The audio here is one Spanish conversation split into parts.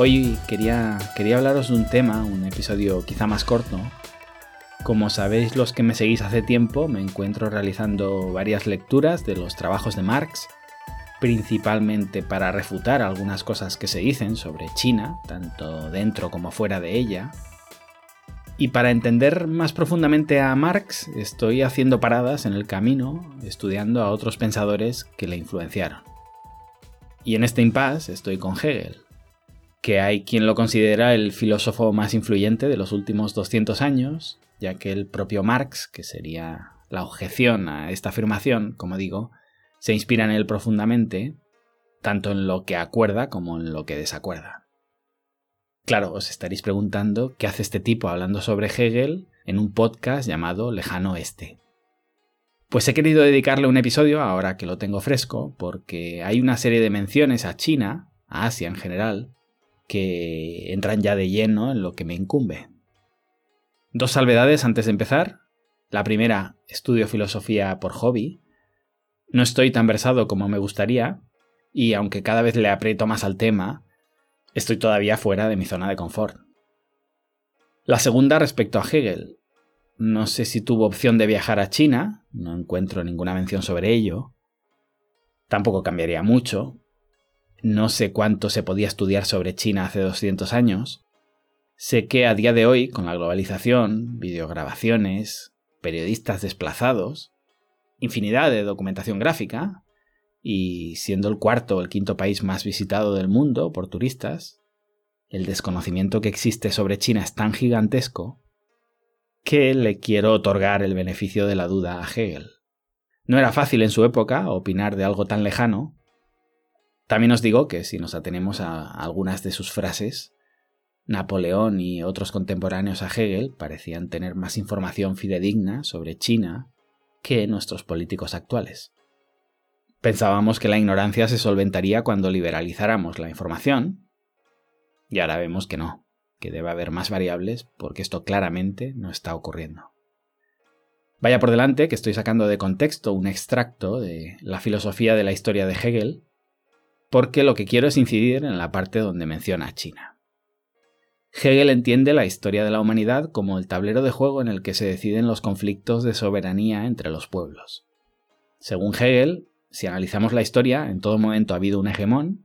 Hoy quería, quería hablaros de un tema, un episodio quizá más corto. Como sabéis los que me seguís hace tiempo, me encuentro realizando varias lecturas de los trabajos de Marx, principalmente para refutar algunas cosas que se dicen sobre China, tanto dentro como fuera de ella. Y para entender más profundamente a Marx, estoy haciendo paradas en el camino, estudiando a otros pensadores que le influenciaron. Y en este impasse estoy con Hegel, que hay quien lo considera el filósofo más influyente de los últimos 200 años, ya que el propio Marx, que sería la objeción a esta afirmación, como digo, se inspira en él profundamente, tanto en lo que acuerda como en lo que desacuerda. Claro, os estaréis preguntando qué hace este tipo hablando sobre Hegel en un podcast llamado Lejano Este. Pues he querido dedicarle un episodio, ahora que lo tengo fresco, porque hay una serie de menciones a China, a Asia en general, que entran ya de lleno en lo que me incumbe. Dos salvedades antes de empezar. La primera, estudio filosofía por hobby. No estoy tan versado como me gustaría, y aunque cada vez le aprieto más al tema, estoy todavía fuera de mi zona de confort. La segunda respecto a Hegel. No sé si tuvo opción de viajar a China, no encuentro ninguna mención sobre ello. Tampoco cambiaría mucho, no sé cuánto se podía estudiar sobre China hace 200 años. Sé que a día de hoy, con la globalización, videograbaciones, periodistas desplazados, infinidad de documentación gráfica, y siendo el cuarto o el quinto país más visitado del mundo por turistas, el desconocimiento que existe sobre China es tan gigantesco que le quiero otorgar el beneficio de la duda a Hegel. No era fácil en su época opinar de algo tan lejano, también os digo que si nos atenemos a algunas de sus frases, Napoleón y otros contemporáneos a Hegel parecían tener más información fidedigna sobre China que nuestros políticos actuales. Pensábamos que la ignorancia se solventaría cuando liberalizáramos la información, y ahora vemos que no, que debe haber más variables porque esto claramente no está ocurriendo. Vaya por delante que estoy sacando de contexto un extracto de la filosofía de la historia de Hegel, porque lo que quiero es incidir en la parte donde menciona a China. Hegel entiende la historia de la humanidad como el tablero de juego en el que se deciden los conflictos de soberanía entre los pueblos. Según Hegel, si analizamos la historia, en todo momento ha habido un hegemón.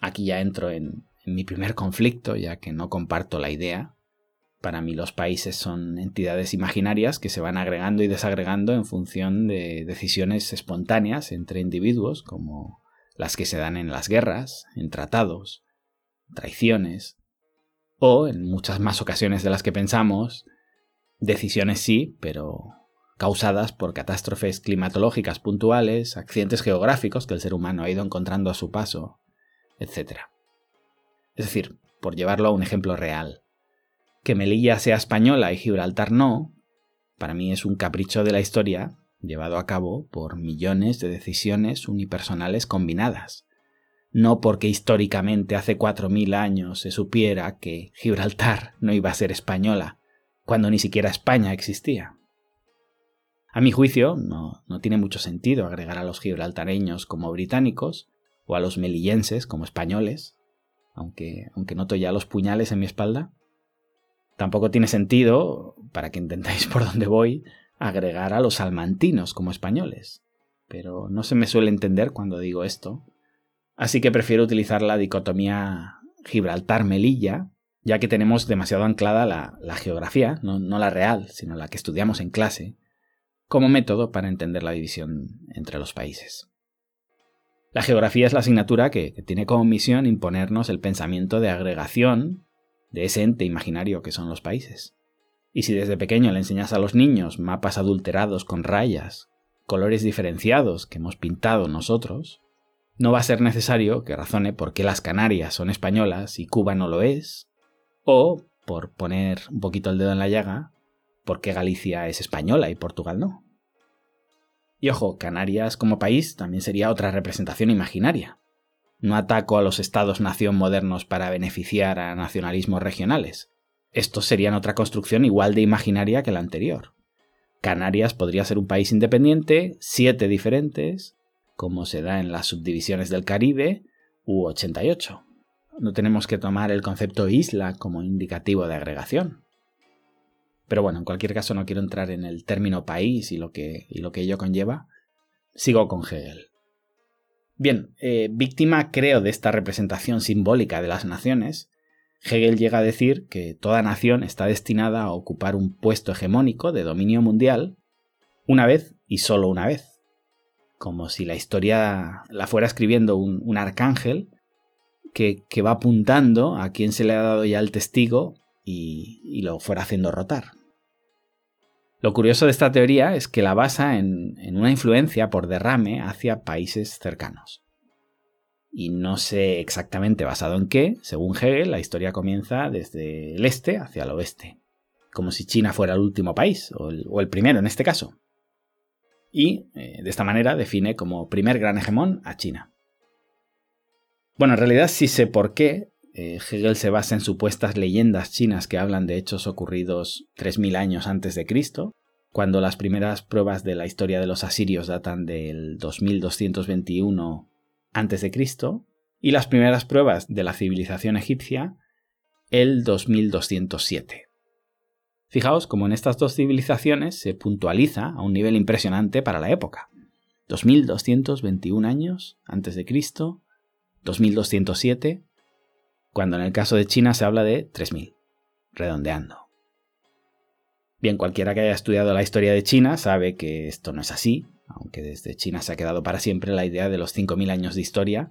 Aquí ya entro en, en mi primer conflicto, ya que no comparto la idea. Para mí los países son entidades imaginarias que se van agregando y desagregando en función de decisiones espontáneas entre individuos, como las que se dan en las guerras, en tratados, traiciones, o, en muchas más ocasiones de las que pensamos, decisiones sí, pero causadas por catástrofes climatológicas puntuales, accidentes geográficos que el ser humano ha ido encontrando a su paso, etc. Es decir, por llevarlo a un ejemplo real, que Melilla sea española y Gibraltar no, para mí es un capricho de la historia llevado a cabo por millones de decisiones unipersonales combinadas. No porque históricamente hace cuatro mil años se supiera que Gibraltar no iba a ser española, cuando ni siquiera España existía. A mi juicio, no, tiene mucho sentido agregar a los gibraltareños como británicos o a los melillenses como españoles, aunque, aunque noto ya los puñales en mi espalda. Tampoco tiene sentido, para que entendáis por dónde voy, agregar a los salmantinos como españoles, pero no se me suele entender cuando digo esto, así que prefiero utilizar la dicotomía Gibraltar-Melilla, ya que tenemos demasiado anclada la, geografía, no, la real, sino la que estudiamos en clase, como método para entender la división entre los países. La geografía es la asignatura que, que tiene como misión imponernos el pensamiento de agregación de ese ente imaginario que son los países. Y si desde pequeño le enseñas a los niños mapas adulterados con rayas, colores diferenciados que hemos pintado nosotros, no va a ser necesario que razone por qué las Canarias son españolas y Cuba no lo es, o, por poner un poquito el dedo en la llaga, por qué Galicia es española y Portugal no. Y ojo, Canarias como país también sería otra representación imaginaria. No ataco a los estados-nación modernos para beneficiar a nacionalismos regionales, estos serían otra construcción igual de imaginaria que la anterior. Canarias podría ser un país independiente, siete diferentes, como se da en las subdivisiones del Caribe, u 88. no tenemos que tomar el concepto isla como indicativo de agregación. Pero bueno, en cualquier caso no quiero entrar en el término país y lo que, lo que ello conlleva. Sigo con Hegel. Bien, eh, víctima creo de esta representación simbólica de las naciones, Hegel llega a decir que toda nación está destinada a ocupar un puesto hegemónico de dominio mundial una vez y solo una vez, como si la historia la fuera escribiendo un, arcángel que, va apuntando a quien se le ha dado ya el testigo y lo fuera haciendo rotar. Lo curioso de esta teoría es que la basa en, una influencia por derrame hacia países cercanos. Y no sé exactamente basado en qué, según Hegel, la historia comienza desde el este hacia el oeste, como si China fuera el último país, o el, primero en este caso. Y eh, de esta manera define como primer gran hegemón a China. Bueno, en realidad sí sé por qué eh, Hegel se basa en supuestas leyendas chinas que hablan de hechos ocurridos 3.000 años antes de Cristo, cuando las primeras pruebas de la historia de los asirios datan del 2221 antes de Cristo y las primeras pruebas de la civilización egipcia el 2207. Fijaos como en estas dos civilizaciones se puntualiza a un nivel impresionante para la época. 2221 años antes de Cristo, 2207 cuando en el caso de China se habla de 3.000, redondeando. Bien, cualquiera que haya estudiado la historia de China sabe que esto no es así, aunque desde China se ha quedado para siempre la idea de los 5.000 años de historia,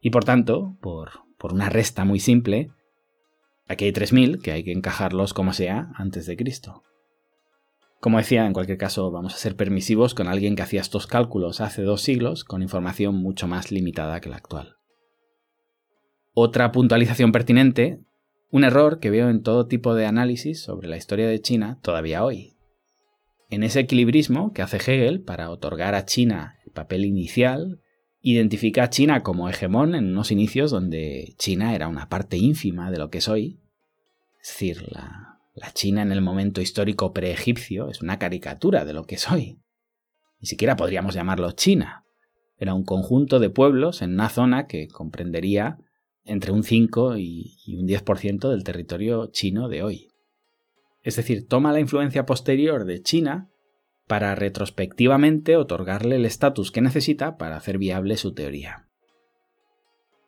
y por tanto, por, una resta muy simple, aquí hay 3.000 que hay que encajarlos como sea antes de Cristo. Como decía, en cualquier caso vamos a ser permisivos con alguien que hacía estos cálculos hace dos siglos con información mucho más limitada que la actual. Otra puntualización pertinente, un error que veo en todo tipo de análisis sobre la historia de China todavía hoy. En ese equilibrismo que hace Hegel para otorgar a China el papel inicial, identifica a China como hegemón en unos inicios donde China era una parte ínfima de lo que es hoy. Es decir, la, China en el momento histórico preegipcio es una caricatura de lo que es hoy. Ni siquiera podríamos llamarlo China. Era un conjunto de pueblos en una zona que comprendería entre un 5 y, un 10% del territorio chino de hoy. Es decir, toma la influencia posterior de China para retrospectivamente otorgarle el estatus que necesita para hacer viable su teoría.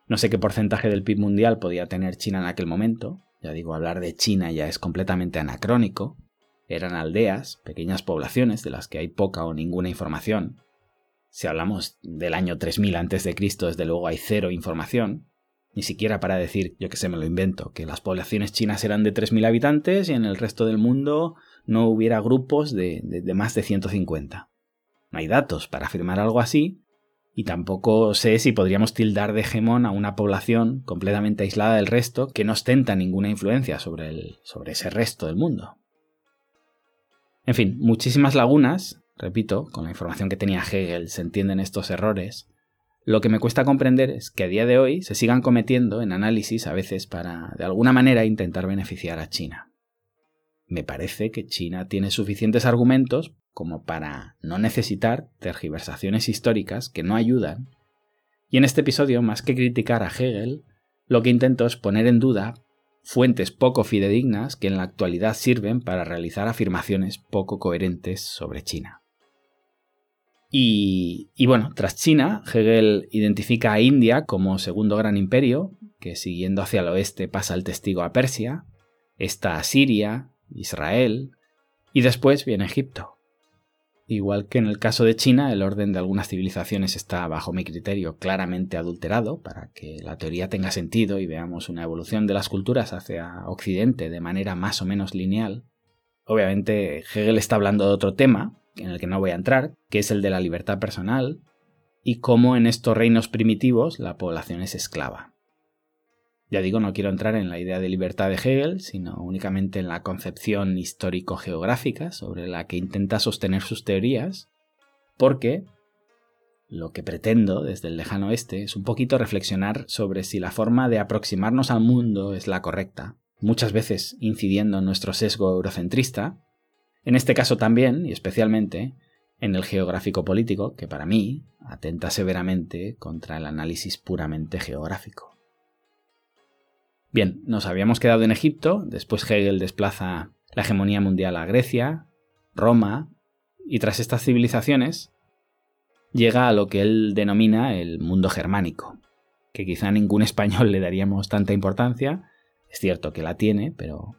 No sé qué porcentaje del PIB mundial podía tener China en aquel momento, ya digo, hablar de China ya es completamente anacrónico, eran aldeas, pequeñas poblaciones de las que hay poca o ninguna información. Si hablamos del año 3000 a.C., desde luego hay cero información, ni siquiera para decir, yo que sé, me lo invento, que las poblaciones chinas eran de 3.000 habitantes y en el resto del mundo no hubiera grupos de, de, más de 150. No hay datos para afirmar algo así, y tampoco sé si podríamos tildar de hegemón a una población completamente aislada del resto que no ostenta ninguna influencia sobre, el, sobre ese resto del mundo. En fin, muchísimas lagunas, repito, con la información que tenía Hegel se entienden estos errores, lo que me cuesta comprender es que a día de hoy se sigan cometiendo en análisis a veces para, de alguna manera, intentar beneficiar a China. Me parece que China tiene suficientes argumentos como para no necesitar tergiversaciones históricas que no ayudan, y en este episodio, más que criticar a Hegel, lo que intento es poner en duda fuentes poco fidedignas que en la actualidad sirven para realizar afirmaciones poco coherentes sobre China. Y, bueno, tras China, Hegel identifica a India como segundo gran imperio, que siguiendo hacia el oeste pasa el testigo a Persia, está Siria, Israel, y después viene Egipto. Igual que en el caso de China, el orden de algunas civilizaciones está, bajo mi criterio, claramente adulterado para que la teoría tenga sentido y veamos una evolución de las culturas hacia Occidente de manera más o menos lineal. Obviamente, Hegel está hablando de otro tema, en el que no voy a entrar, que es el de la libertad personal, y cómo en estos reinos primitivos la población es esclava. Ya digo, no quiero entrar en la idea de libertad de Hegel, sino únicamente en la concepción histórico-geográfica sobre la que intenta sostener sus teorías, porque lo que pretendo desde el lejano oeste es un poquito reflexionar sobre si la forma de aproximarnos al mundo es la correcta, muchas veces incidiendo en nuestro sesgo eurocentrista, en este caso también, y especialmente, en el geográfico político, que para mí atenta severamente contra el análisis puramente geográfico. Bien, nos habíamos quedado en Egipto, después Hegel desplaza la hegemonía mundial a Grecia, Roma, y tras estas civilizaciones llega a lo que él denomina el mundo germánico, que quizá a ningún español le daríamos tanta importancia, es cierto que la tiene, pero,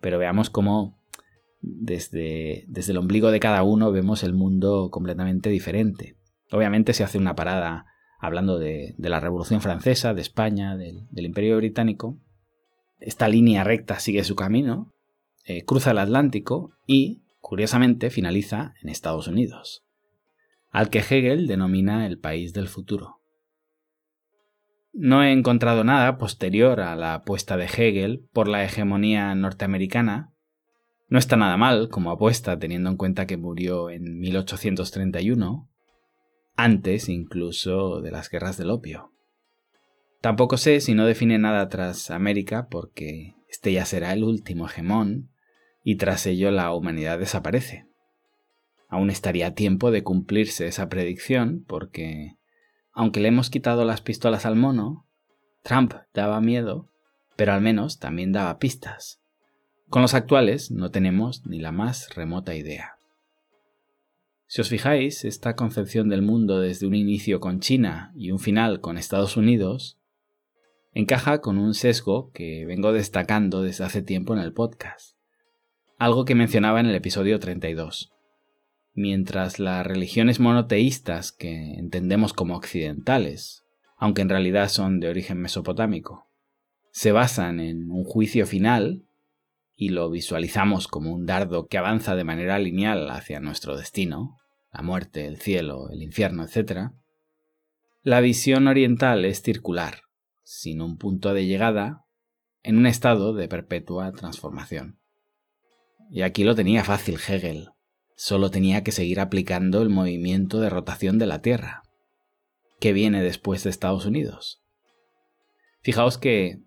pero veamos cómo desde, desde el ombligo de cada uno vemos el mundo completamente diferente. Obviamente se hace una parada hablando de, la Revolución Francesa, de España, del, Imperio Británico. Esta línea recta sigue su camino, eh, cruza el Atlántico y, curiosamente, finaliza en Estados Unidos, al que Hegel denomina el país del futuro. No he encontrado nada posterior a la apuesta de Hegel por la hegemonía norteamericana. No está nada mal como apuesta teniendo en cuenta que murió en 1831, antes incluso de las guerras del opio. Tampoco sé si no define nada tras América porque este ya será el último hegemón y tras ello la humanidad desaparece. Aún estaría a tiempo de cumplirse esa predicción porque, aunque le hemos quitado las pistolas al mono, Trump daba miedo, pero al menos también daba pistas. Con los actuales no tenemos ni la más remota idea. Si os fijáis, esta concepción del mundo desde un inicio con China y un final con Estados Unidos encaja con un sesgo que vengo destacando desde hace tiempo en el podcast, algo que mencionaba en el episodio 32. Mientras las religiones monoteístas que entendemos como occidentales, aunque en realidad son de origen mesopotámico, se basan en un juicio final y lo visualizamos como un dardo que avanza de manera lineal hacia nuestro destino, la muerte, el cielo, el infierno, etc., la visión oriental es circular, sin un punto de llegada, en un estado de perpetua transformación. Y aquí lo tenía fácil Hegel, solo tenía que seguir aplicando el movimiento de rotación de la Tierra, que viene después de Estados Unidos. Fijaos que,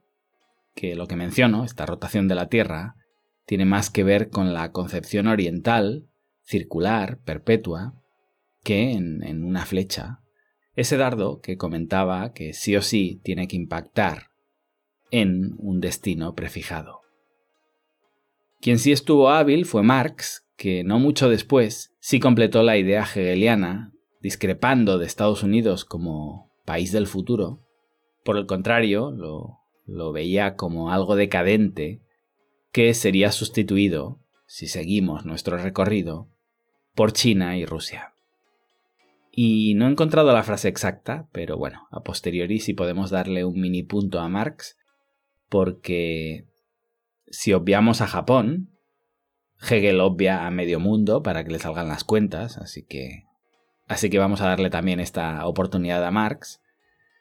que lo que menciono, esta rotación de la Tierra, tiene más que ver con la concepción oriental circular, perpetua, que en, una flecha. Ese dardo que comentaba que sí o sí tiene que impactar en un destino prefijado. Quien sí estuvo hábil fue Marx, que no mucho después sí completó la idea hegeliana, discrepando de Estados Unidos como país del futuro. Por el contrario, lo, lo veía como algo decadente que sería sustituido, si seguimos nuestro recorrido, por China y Rusia. Y no he encontrado la frase exacta, pero bueno, a posteriori sí podemos darle un mini punto a Marx, porque si obviamos a Japón, Hegel obvia a medio mundo para que le salgan las cuentas, así que así que vamos a darle también esta oportunidad a Marx.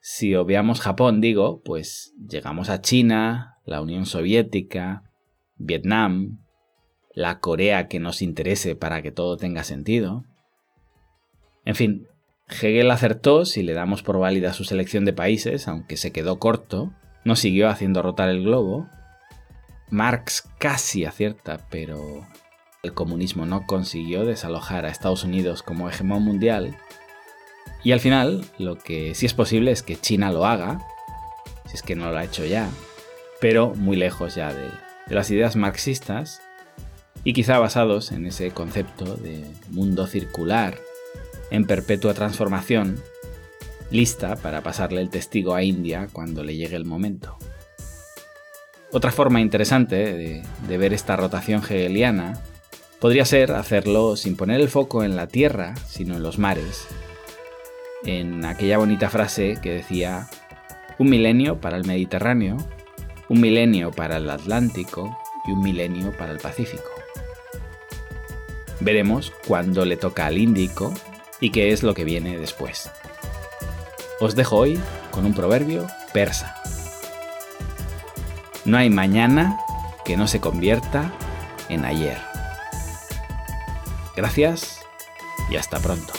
Si obviamos Japón, digo, pues llegamos a China, la Unión Soviética, Vietnam, la Corea que nos interese para que todo tenga sentido. En fin, Hegel acertó si le damos por válida su selección de países, aunque se quedó corto, no siguió haciendo rotar el globo. Marx casi acierta, pero el comunismo no consiguió desalojar a Estados Unidos como hegemón mundial. Y al final, lo que sí es posible es que China lo haga, si es que no lo ha hecho ya, pero muy lejos ya de, de las ideas marxistas y quizá basados en ese concepto de mundo circular en perpetua transformación, lista para pasarle el testigo a India cuando le llegue el momento. Otra forma interesante de, ver esta rotación hegeliana podría ser hacerlo sin poner el foco en la Tierra, sino en los mares, en aquella bonita frase que decía un milenio para el Mediterráneo, un milenio para el Atlántico y un milenio para el Pacífico. Veremos cuándo le toca al Índico y qué es lo que viene después. Os dejo hoy con un proverbio persa. No hay mañana que no se convierta en ayer. Gracias y hasta pronto.